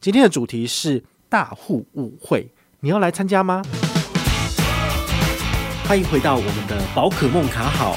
今天的主题是大户舞会，你要来参加吗？欢迎回到我们的宝可梦卡好，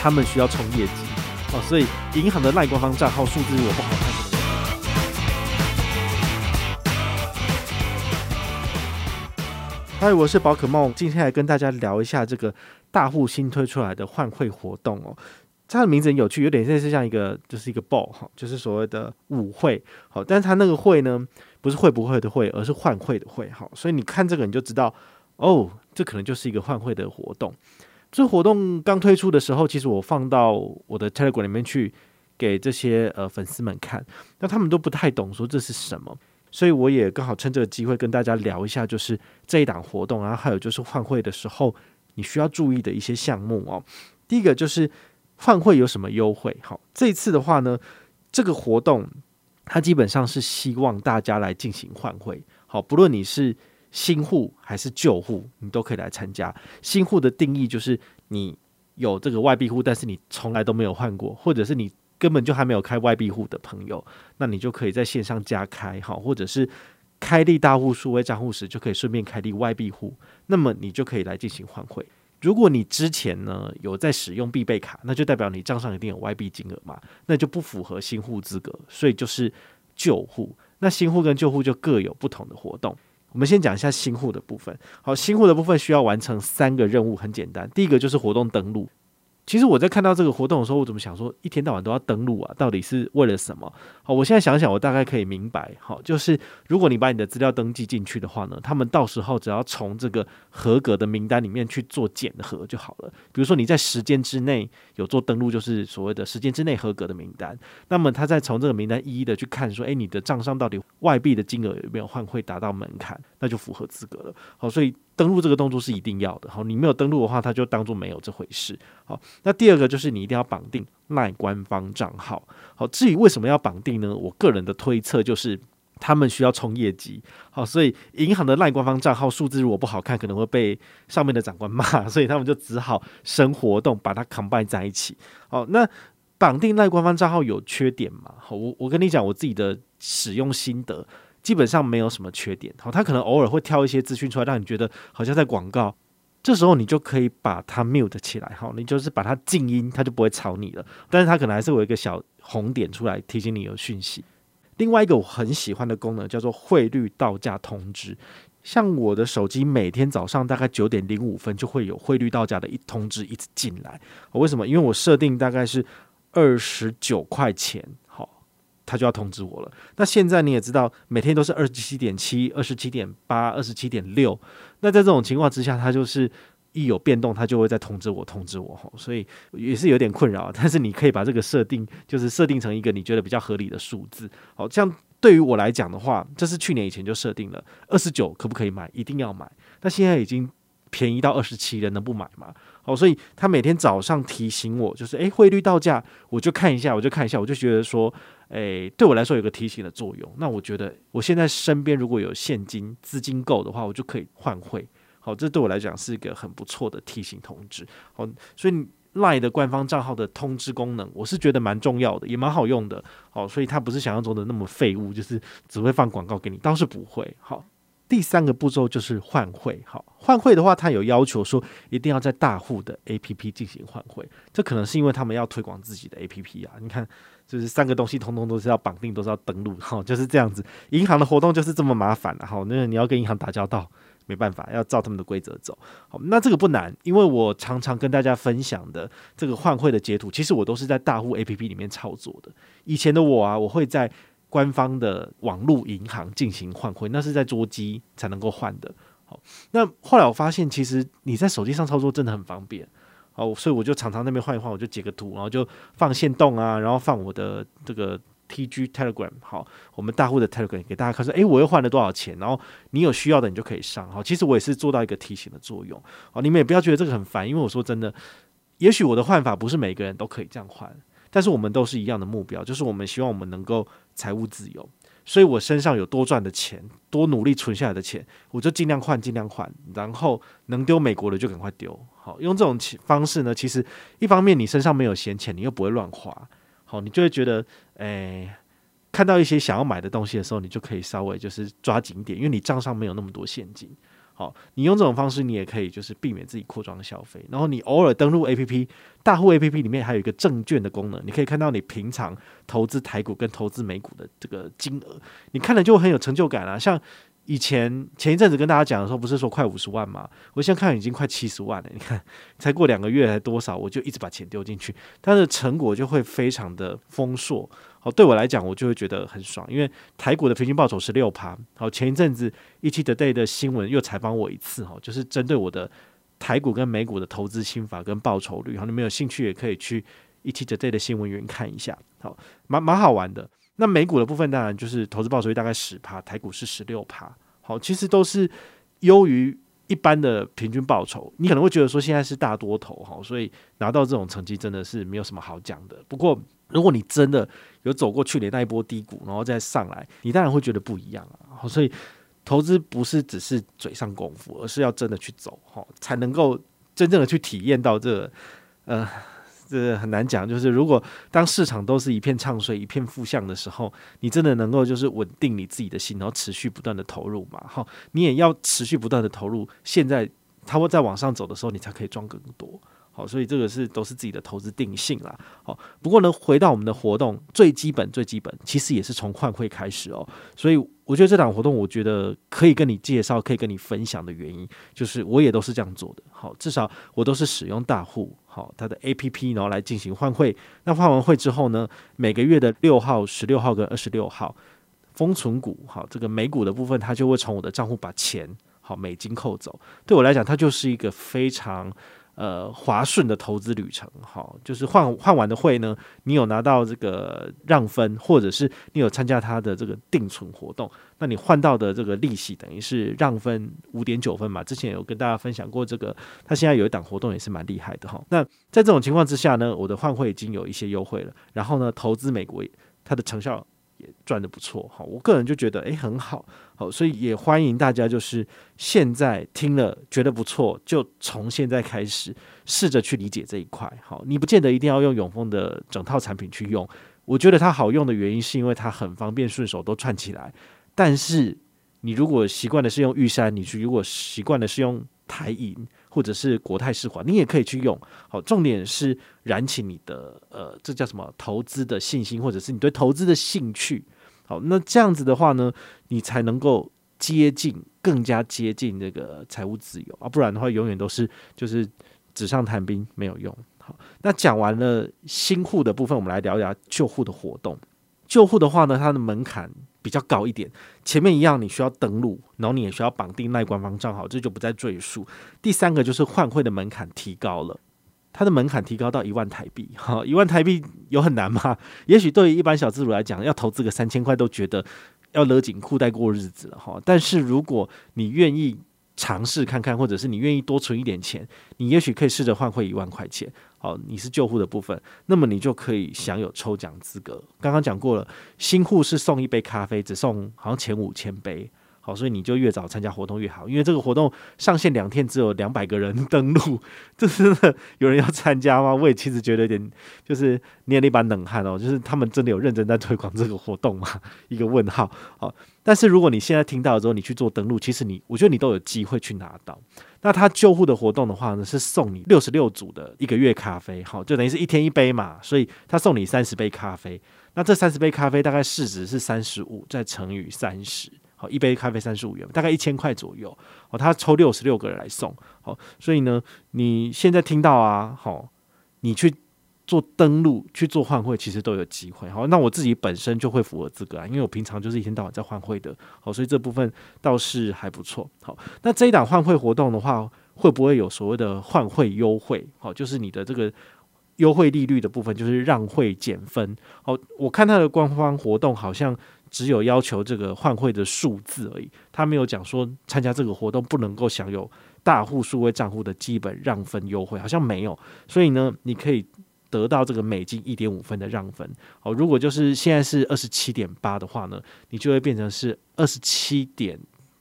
他们需要冲业绩哦，所以银行的赖官方账号数字我不好看，嗨，我是宝可梦，今天来跟大家聊一下这个大户新推出来的换汇活动哦。它的名字很有趣，有点像是像一个，就是一个 ball 哈，就是所谓的舞会，好，但是它那个会呢，不是会不会的会，而是换会的会，哈，所以你看这个你就知道，哦，这可能就是一个换会的活动。这活动刚推出的时候，其实我放到我的 Telegram 里面去给这些呃粉丝们看，那他们都不太懂说这是什么，所以我也刚好趁这个机会跟大家聊一下，就是这一档活动，然后还有就是换会的时候你需要注意的一些项目哦。第一个就是。换汇有什么优惠？好，这次的话呢，这个活动它基本上是希望大家来进行换汇。好，不论你是新户还是旧户，你都可以来参加。新户的定义就是你有这个外币户，但是你从来都没有换过，或者是你根本就还没有开外币户的朋友，那你就可以在线上加开，好，或者是开立大户数位账户时，就可以顺便开立外币户，那么你就可以来进行换汇。如果你之前呢有在使用必备卡，那就代表你账上一定有外币金额嘛，那就不符合新户资格，所以就是旧户。那新户跟旧户就各有不同的活动。我们先讲一下新户的部分。好，新户的部分需要完成三个任务，很简单。第一个就是活动登录。其实我在看到这个活动的时候，我怎么想说，一天到晚都要登录啊？到底是为了什么？好，我现在想想，我大概可以明白。好，就是如果你把你的资料登记进去的话呢，他们到时候只要从这个合格的名单里面去做检核就好了。比如说你在时间之内有做登录，就是所谓的时间之内合格的名单。那么他再从这个名单一一的去看，说，诶，你的账上到底外币的金额有没有换汇达到门槛，那就符合资格了。好，所以。登录这个动作是一定要的，好，你没有登录的话，他就当做没有这回事。好，那第二个就是你一定要绑定赖官方账号。好，至于为什么要绑定呢？我个人的推测就是他们需要冲业绩。好，所以银行的赖官方账号数字如果不好看，可能会被上面的长官骂，所以他们就只好生活动把它 combine 在一起。好，那绑定赖官方账号有缺点吗？好，我我跟你讲我自己的使用心得。基本上没有什么缺点，好，他可能偶尔会挑一些资讯出来，让你觉得好像在广告，这时候你就可以把它 mute 起来，好，你就是把它静音，它就不会吵你了。但是它可能还是有一个小红点出来提醒你有讯息。另外一个我很喜欢的功能叫做汇率到价通知，像我的手机每天早上大概九点零五分就会有汇率到价的一通知一直进来，为什么？因为我设定大概是二十九块钱。他就要通知我了。那现在你也知道，每天都是二十七点七、二十七点八、二十七点六。那在这种情况之下，他就是一有变动，他就会再通知我，通知我。所以也是有点困扰。但是你可以把这个设定，就是设定成一个你觉得比较合理的数字。好，这样对于我来讲的话，这是去年以前就设定了二十九，可不可以买？一定要买。那现在已经便宜到二十七了，能不买吗？好，所以他每天早上提醒我，就是诶，汇率到价，我就看一下，我就看一下，我就觉得说。诶，对我来说有个提醒的作用。那我觉得我现在身边如果有现金资金够的话，我就可以换汇。好，这对我来讲是一个很不错的提醒通知。好，所以 Lie 的官方账号的通知功能，我是觉得蛮重要的，也蛮好用的。好，所以它不是想象中的那么废物，就是只会放广告给你，倒是不会。好。第三个步骤就是换汇，好，换汇的话，它有要求说一定要在大户的 APP 进行换汇，这可能是因为他们要推广自己的 APP 啊。你看，就是三个东西通通都是要绑定，都是要登录，好，就是这样子。银行的活动就是这么麻烦，好，那你要跟银行打交道，没办法，要照他们的规则走。好，那这个不难，因为我常常跟大家分享的这个换汇的截图，其实我都是在大户 APP 里面操作的。以前的我啊，我会在。官方的网络银行进行换汇，那是在桌机才能够换的。好，那后来我发现，其实你在手机上操作真的很方便。好，所以我就常常那边换一换，我就截个图，然后就放线动啊，然后放我的这个 TG Telegram。好，我们大户的 Telegram 给大家看说，诶，我又换了多少钱？然后你有需要的，你就可以上。好，其实我也是做到一个提醒的作用。好，你们也不要觉得这个很烦，因为我说真的，也许我的换法不是每个人都可以这样换。但是我们都是一样的目标，就是我们希望我们能够财务自由，所以我身上有多赚的钱，多努力存下来的钱，我就尽量换，尽量换，然后能丢美国的就赶快丢。好，用这种方式呢，其实一方面你身上没有闲钱，你又不会乱花，好，你就会觉得，哎，看到一些想要买的东西的时候，你就可以稍微就是抓紧点，因为你账上没有那么多现金。好，你用这种方式，你也可以就是避免自己扩张消费。然后你偶尔登录 APP，大户 APP 里面还有一个证券的功能，你可以看到你平常投资台股跟投资美股的这个金额，你看了就很有成就感啊。像以前前一阵子跟大家讲的时候，不是说快五十万吗？我现在看已经快七十万了。你看，才过两个月才多少，我就一直把钱丢进去，它的成果就会非常的丰硕。好，对我来讲，我就会觉得很爽，因为台股的平均报酬是六趴。好，前一阵子 ETtoday 的新闻又采访我一次，哈，就是针对我的台股跟美股的投资心法跟报酬率。好，你们有兴趣也可以去 ETtoday 的新闻云看一下。好，蛮蛮好玩的。那美股的部分当然就是投资报酬率大概十趴，台股是十六趴。好，其实都是优于一般的平均报酬。你可能会觉得说现在是大多头，哈，所以拿到这种成绩真的是没有什么好讲的。不过，如果你真的有走过去年那一波低谷，然后再上来，你当然会觉得不一样啊。所以投资不是只是嘴上功夫，而是要真的去走，哈，才能够真正的去体验到这，呃，这很难讲。就是如果当市场都是一片唱衰、一片负向的时候，你真的能够就是稳定你自己的心，然后持续不断的投入嘛，哈，你也要持续不断的投入。现在它会再往上走的时候，你才可以赚更多。好，所以这个是都是自己的投资定性啦。好，不过呢，回到我们的活动，最基本最基本，其实也是从换汇开始哦。所以我觉得这档活动，我觉得可以跟你介绍，可以跟你分享的原因，就是我也都是这样做的。好，至少我都是使用大户，好，它的 APP，然后来进行换汇。那换完汇之后呢，每个月的六号、十六号跟二十六号，封存股，好，这个美股的部分，它就会从我的账户把钱，好，美金扣走。对我来讲，它就是一个非常。呃，滑顺的投资旅程，好，就是换换完的汇呢，你有拿到这个让分，或者是你有参加他的这个定存活动，那你换到的这个利息等于是让分五点九分嘛？之前有跟大家分享过这个，他现在有一档活动也是蛮厉害的哈。那在这种情况之下呢，我的换汇已经有一些优惠了，然后呢，投资美国它的成效。赚得不错，好，我个人就觉得诶很好，好，所以也欢迎大家就是现在听了觉得不错，就从现在开始试着去理解这一块，好，你不见得一定要用永丰的整套产品去用，我觉得它好用的原因是因为它很方便顺手都串起来，但是你如果习惯的是用玉山，你去如果习惯的是用台银。或者是国泰世华，你也可以去用。好，重点是燃起你的呃，这叫什么？投资的信心，或者是你对投资的兴趣。好，那这样子的话呢，你才能够接近，更加接近这个财务自由啊。不然的话，永远都是就是纸上谈兵，没有用。好，那讲完了新户的部分，我们来聊聊旧户的活动。旧户的话呢，它的门槛。比较高一点，前面一样，你需要登录，然后你也需要绑定赖官方账号，这就不再赘述。第三个就是换汇的门槛提高了，它的门槛提高到一万台币，哈，一万台币有很难吗？也许对于一般小资主来讲，要投资个三千块都觉得要勒紧裤带过日子了，哈。但是如果你愿意尝试看看，或者是你愿意多存一点钱，你也许可以试着换汇一万块钱。好，你是旧户的部分，那么你就可以享有抽奖资格。刚刚讲过了，新户是送一杯咖啡，只送好像前五千杯。好，所以你就越早参加活动越好，因为这个活动上线两天只有两百个人 登录，这真的有人要参加吗？我也其实觉得有点就是捏了一把冷汗哦，就是他们真的有认真在推广这个活动吗？一个问号。好，但是如果你现在听到之后，你去做登录，其实你我觉得你都有机会去拿到。那他救护的活动的话呢，是送你六十六组的一个月咖啡，好，就等于是一天一杯嘛，所以他送你三十杯咖啡。那这三十杯咖啡大概市值是三十五，再乘以三十。好，一杯咖啡三十五元，大概一千块左右。哦，他抽六十六个人来送。好，所以呢，你现在听到啊，好，你去做登录去做换汇，其实都有机会。好，那我自己本身就会符合资格啊，因为我平常就是一天到晚在换汇的。好，所以这部分倒是还不错。好，那这一档换汇活动的话，会不会有所谓的换汇优惠？好，就是你的这个优惠利率的部分，就是让汇减分。好，我看他的官方活动好像。只有要求这个换汇的数字而已，他没有讲说参加这个活动不能够享有大户数位账户的基本让分优惠，好像没有。所以呢，你可以得到这个美金一点五分的让分。哦，如果就是现在是二十七点八的话呢，你就会变成是二十七点，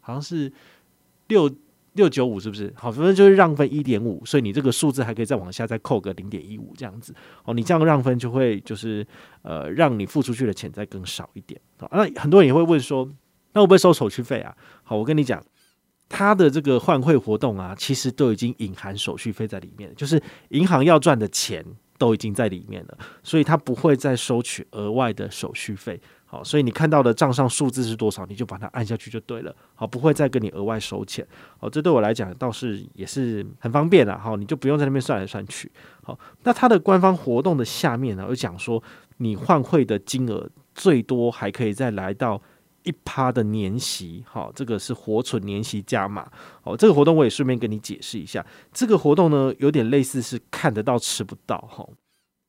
好像是六六九五是不是？好，反正就是让分一点五，所以你这个数字还可以再往下再扣个零点一五这样子。哦，你这样让分就会就是呃，让你付出去的钱再更少一点。好，那很多人也会问说，那会不会收手续费啊？好，我跟你讲，他的这个换汇活动啊，其实都已经隐含手续费在里面，就是银行要赚的钱都已经在里面了，所以他不会再收取额外的手续费。好，所以你看到的账上数字是多少，你就把它按下去就对了。好，不会再跟你额外收钱。好，这对我来讲倒是也是很方便了。好，你就不用在那边算来算去。好，那它的官方活动的下面呢，有讲说你换汇的金额最多还可以再来到一趴的年息。好，这个是活存年息加码。好，这个活动我也顺便跟你解释一下。这个活动呢，有点类似是看得到吃不到。哈。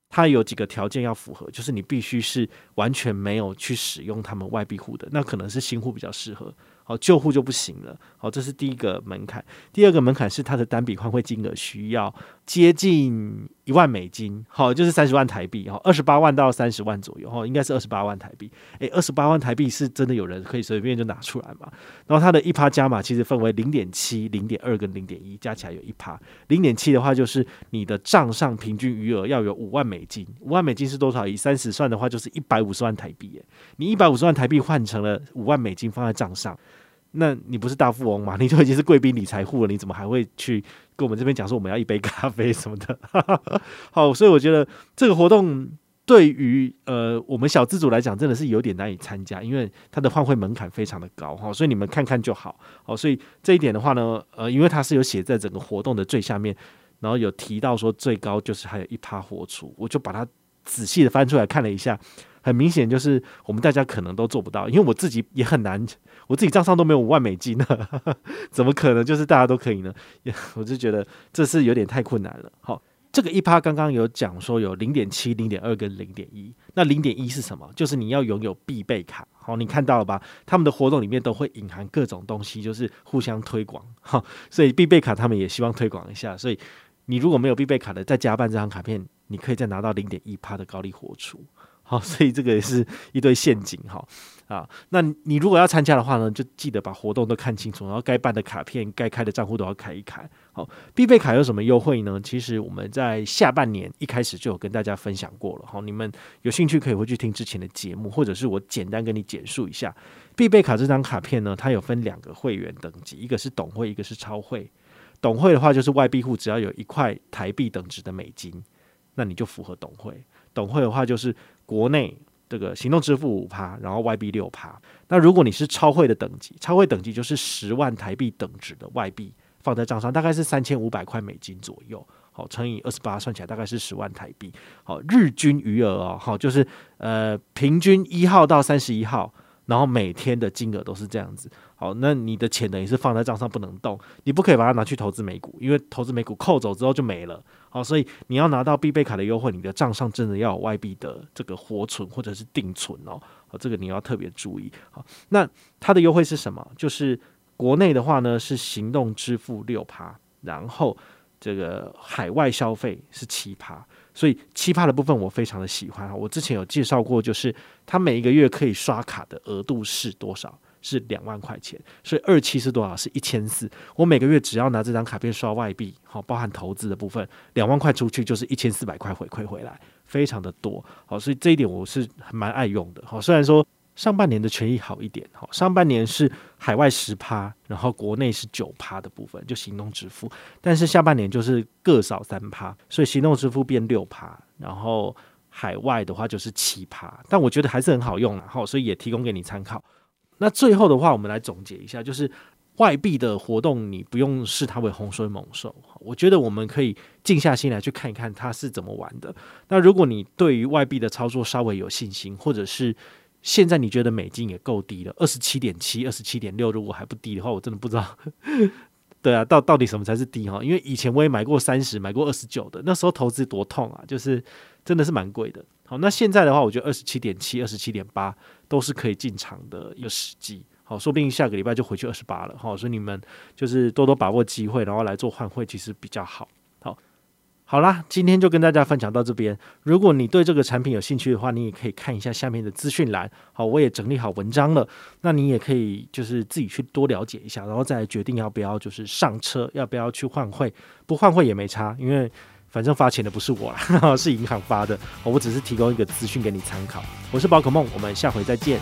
它有几个条件要符合，就是你必须是完全没有去使用他们外币户的，那可能是新户比较适合。好，旧户就不行了。好，这是第一个门槛。第二个门槛是它的单笔换汇金额需要接近一万美金，好，就是三十万台币，哈，二十八万到三十万左右，哈，应该是二十八万台币。诶，二十八万台币是真的有人可以随便就拿出来嘛？然后它的一趴加码其实分为零点七、零点二跟零点一，加起来有一趴。零点七的话就是你的账上平均余额要有五万美金，五万美金是多少？以三十算的话就是一百五十万台币，诶，你一百五十万台币换成了五万美金放在账上。那你不是大富翁吗？你就已经是贵宾理财户了，你怎么还会去跟我们这边讲说我们要一杯咖啡什么的？好，所以我觉得这个活动对于呃我们小资主来讲真的是有点难以参加，因为它的换汇门槛非常的高哈，所以你们看看就好。好，所以这一点的话呢，呃，因为它是有写在整个活动的最下面，然后有提到说最高就是还有一趴活储，我就把它仔细的翻出来看了一下。很明显就是我们大家可能都做不到，因为我自己也很难，我自己账上都没有五万美金呢，怎么可能就是大家都可以呢？我就觉得这是有点太困难了。好，这个一趴刚刚有讲说有零点七、零点二跟零点一，那零点一是什么？就是你要拥有必备卡。好，你看到了吧？他们的活动里面都会隐含各种东西，就是互相推广。好，所以必备卡他们也希望推广一下。所以你如果没有必备卡的，再加办这张卡片，你可以再拿到零点一趴的高利活出。好，所以这个也是一堆陷阱哈啊！那你如果要参加的话呢，就记得把活动都看清楚，然后该办的卡片、该开的账户都要开一开。好，必备卡有什么优惠呢？其实我们在下半年一开始就有跟大家分享过了。好，你们有兴趣可以回去听之前的节目，或者是我简单跟你简述一下必备卡这张卡片呢，它有分两个会员等级，一个是董会，一个是超会。董会的话就是外币户只要有一块台币等值的美金，那你就符合董会。董会的话就是国内这个行动支付五趴，然后外币六趴。那如果你是超会的等级，超会等级就是十万台币等值的外币放在账上，大概是三千五百块美金左右。好，乘以二十八，算起来大概是十万台币。好，日均余额哦，好，就是呃平均一号到三十一号。然后每天的金额都是这样子，好，那你的钱等于是放在账上不能动，你不可以把它拿去投资美股，因为投资美股扣走之后就没了，好，所以你要拿到必备卡的优惠，你的账上真的要有外币的这个活存或者是定存哦，好，这个你要特别注意，好，那它的优惠是什么？就是国内的话呢是行动支付六趴，然后这个海外消费是七趴。所以七趴的部分我非常的喜欢！我之前有介绍过，就是它每一个月可以刷卡的额度是多少？是两万块钱。所以二七是多少？是一千四。我每个月只要拿这张卡片刷外币，好，包含投资的部分，两万块出去就是一千四百块回馈回来，非常的多。好，所以这一点我是蛮爱用的。好，虽然说。上半年的权益好一点，好，上半年是海外十趴，然后国内是九趴的部分，就行动支付，但是下半年就是各少三趴，所以行动支付变六趴，然后海外的话就是七趴，但我觉得还是很好用，然后所以也提供给你参考。那最后的话，我们来总结一下，就是外币的活动，你不用视它为洪水猛兽，我觉得我们可以静下心来去看一看它是怎么玩的。那如果你对于外币的操作稍微有信心，或者是现在你觉得美金也够低了，二十七点七、二十七点六，如果还不低的话，我真的不知道。对啊，到到底什么才是低哈？因为以前我也买过三十，买过二十九的，那时候投资多痛啊，就是真的是蛮贵的。好，那现在的话，我觉得二十七点七、二十七点八都是可以进场的一个时机。好，说不定下个礼拜就回去二十八了。好，所以你们就是多多把握机会，然后来做换汇，其实比较好。好，好啦，今天就跟大家分享到这边。如果你对这个产品有兴趣的话，你也可以看一下下面的资讯栏。好，我也整理好文章了，那你也可以就是自己去多了解一下，然后再决定要不要就是上车，要不要去换汇。不换汇也没差，因为反正发钱的不是我啦，是银行发的。我只是提供一个资讯给你参考。我是宝可梦，我们下回再见。